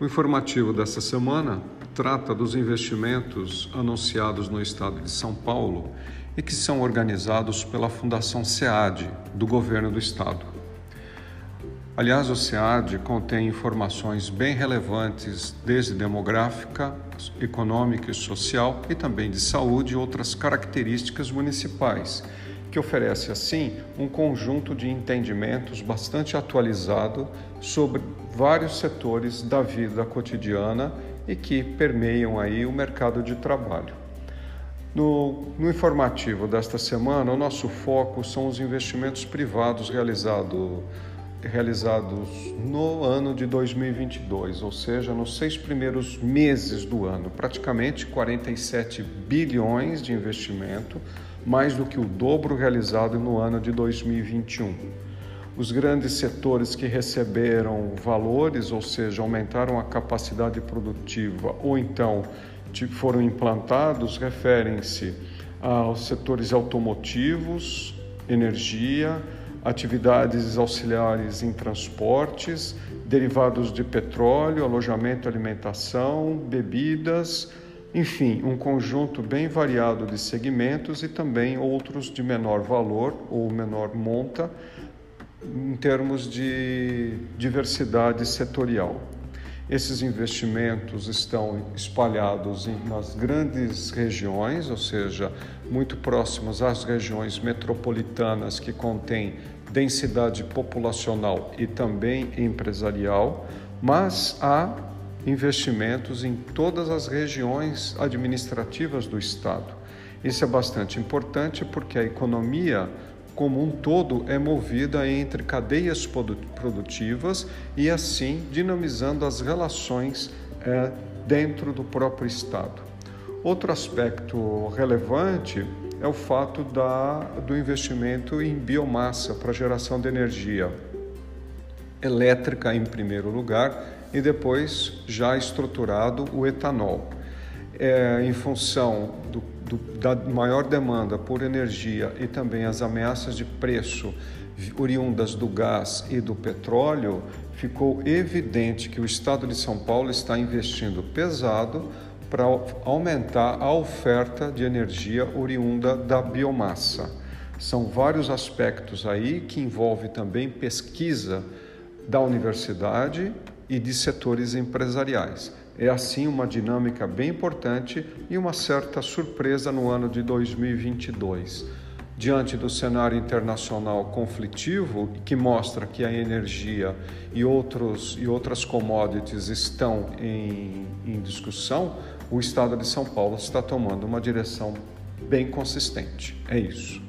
O informativo desta semana trata dos investimentos anunciados no estado de São Paulo e que são organizados pela Fundação SEAD, do governo do estado. Aliás, o SEAD contém informações bem relevantes, desde demográfica, econômica e social, e também de saúde e outras características municipais, que oferece, assim, um conjunto de entendimentos bastante atualizado sobre vários setores da vida cotidiana e que permeiam aí o mercado de trabalho. No, no, informativo desta semana, o nosso foco são os investimentos privados realizado, realizados no ano de 2022, ou seja, nos seis primeiros meses do ano, praticamente 47 bilhões de investimento, mais do que o dobro realizado no ano de 2021 os grandes setores que receberam valores, ou seja, aumentaram a capacidade produtiva ou então foram implantados, referem-se aos setores automotivos, energia, atividades auxiliares em transportes, derivados de petróleo, alojamento, alimentação, bebidas, enfim, um conjunto bem variado de segmentos e também outros de menor valor ou menor monta, em termos de diversidade setorial. Esses investimentos estão espalhados nas grandes regiões, ou seja, muito próximos às regiões metropolitanas que contêm densidade populacional e também empresarial, mas há investimentos em todas as regiões administrativas do Estado. Isso é bastante importante porque a economia como um todo é movida entre cadeias produtivas e assim dinamizando as relações é, dentro do próprio Estado. Outro aspecto relevante é o fato da, do investimento em biomassa para geração de energia elétrica em primeiro lugar e depois já estruturado o etanol. É, em função do do, da maior demanda por energia e também as ameaças de preço oriundas do gás e do petróleo, ficou evidente que o Estado de São Paulo está investindo pesado para aumentar a oferta de energia oriunda da biomassa. São vários aspectos aí que envolve também pesquisa da universidade e de setores empresariais. É assim uma dinâmica bem importante e uma certa surpresa no ano de 2022. Diante do cenário internacional conflitivo, que mostra que a energia e, outros, e outras commodities estão em, em discussão, o Estado de São Paulo está tomando uma direção bem consistente. É isso.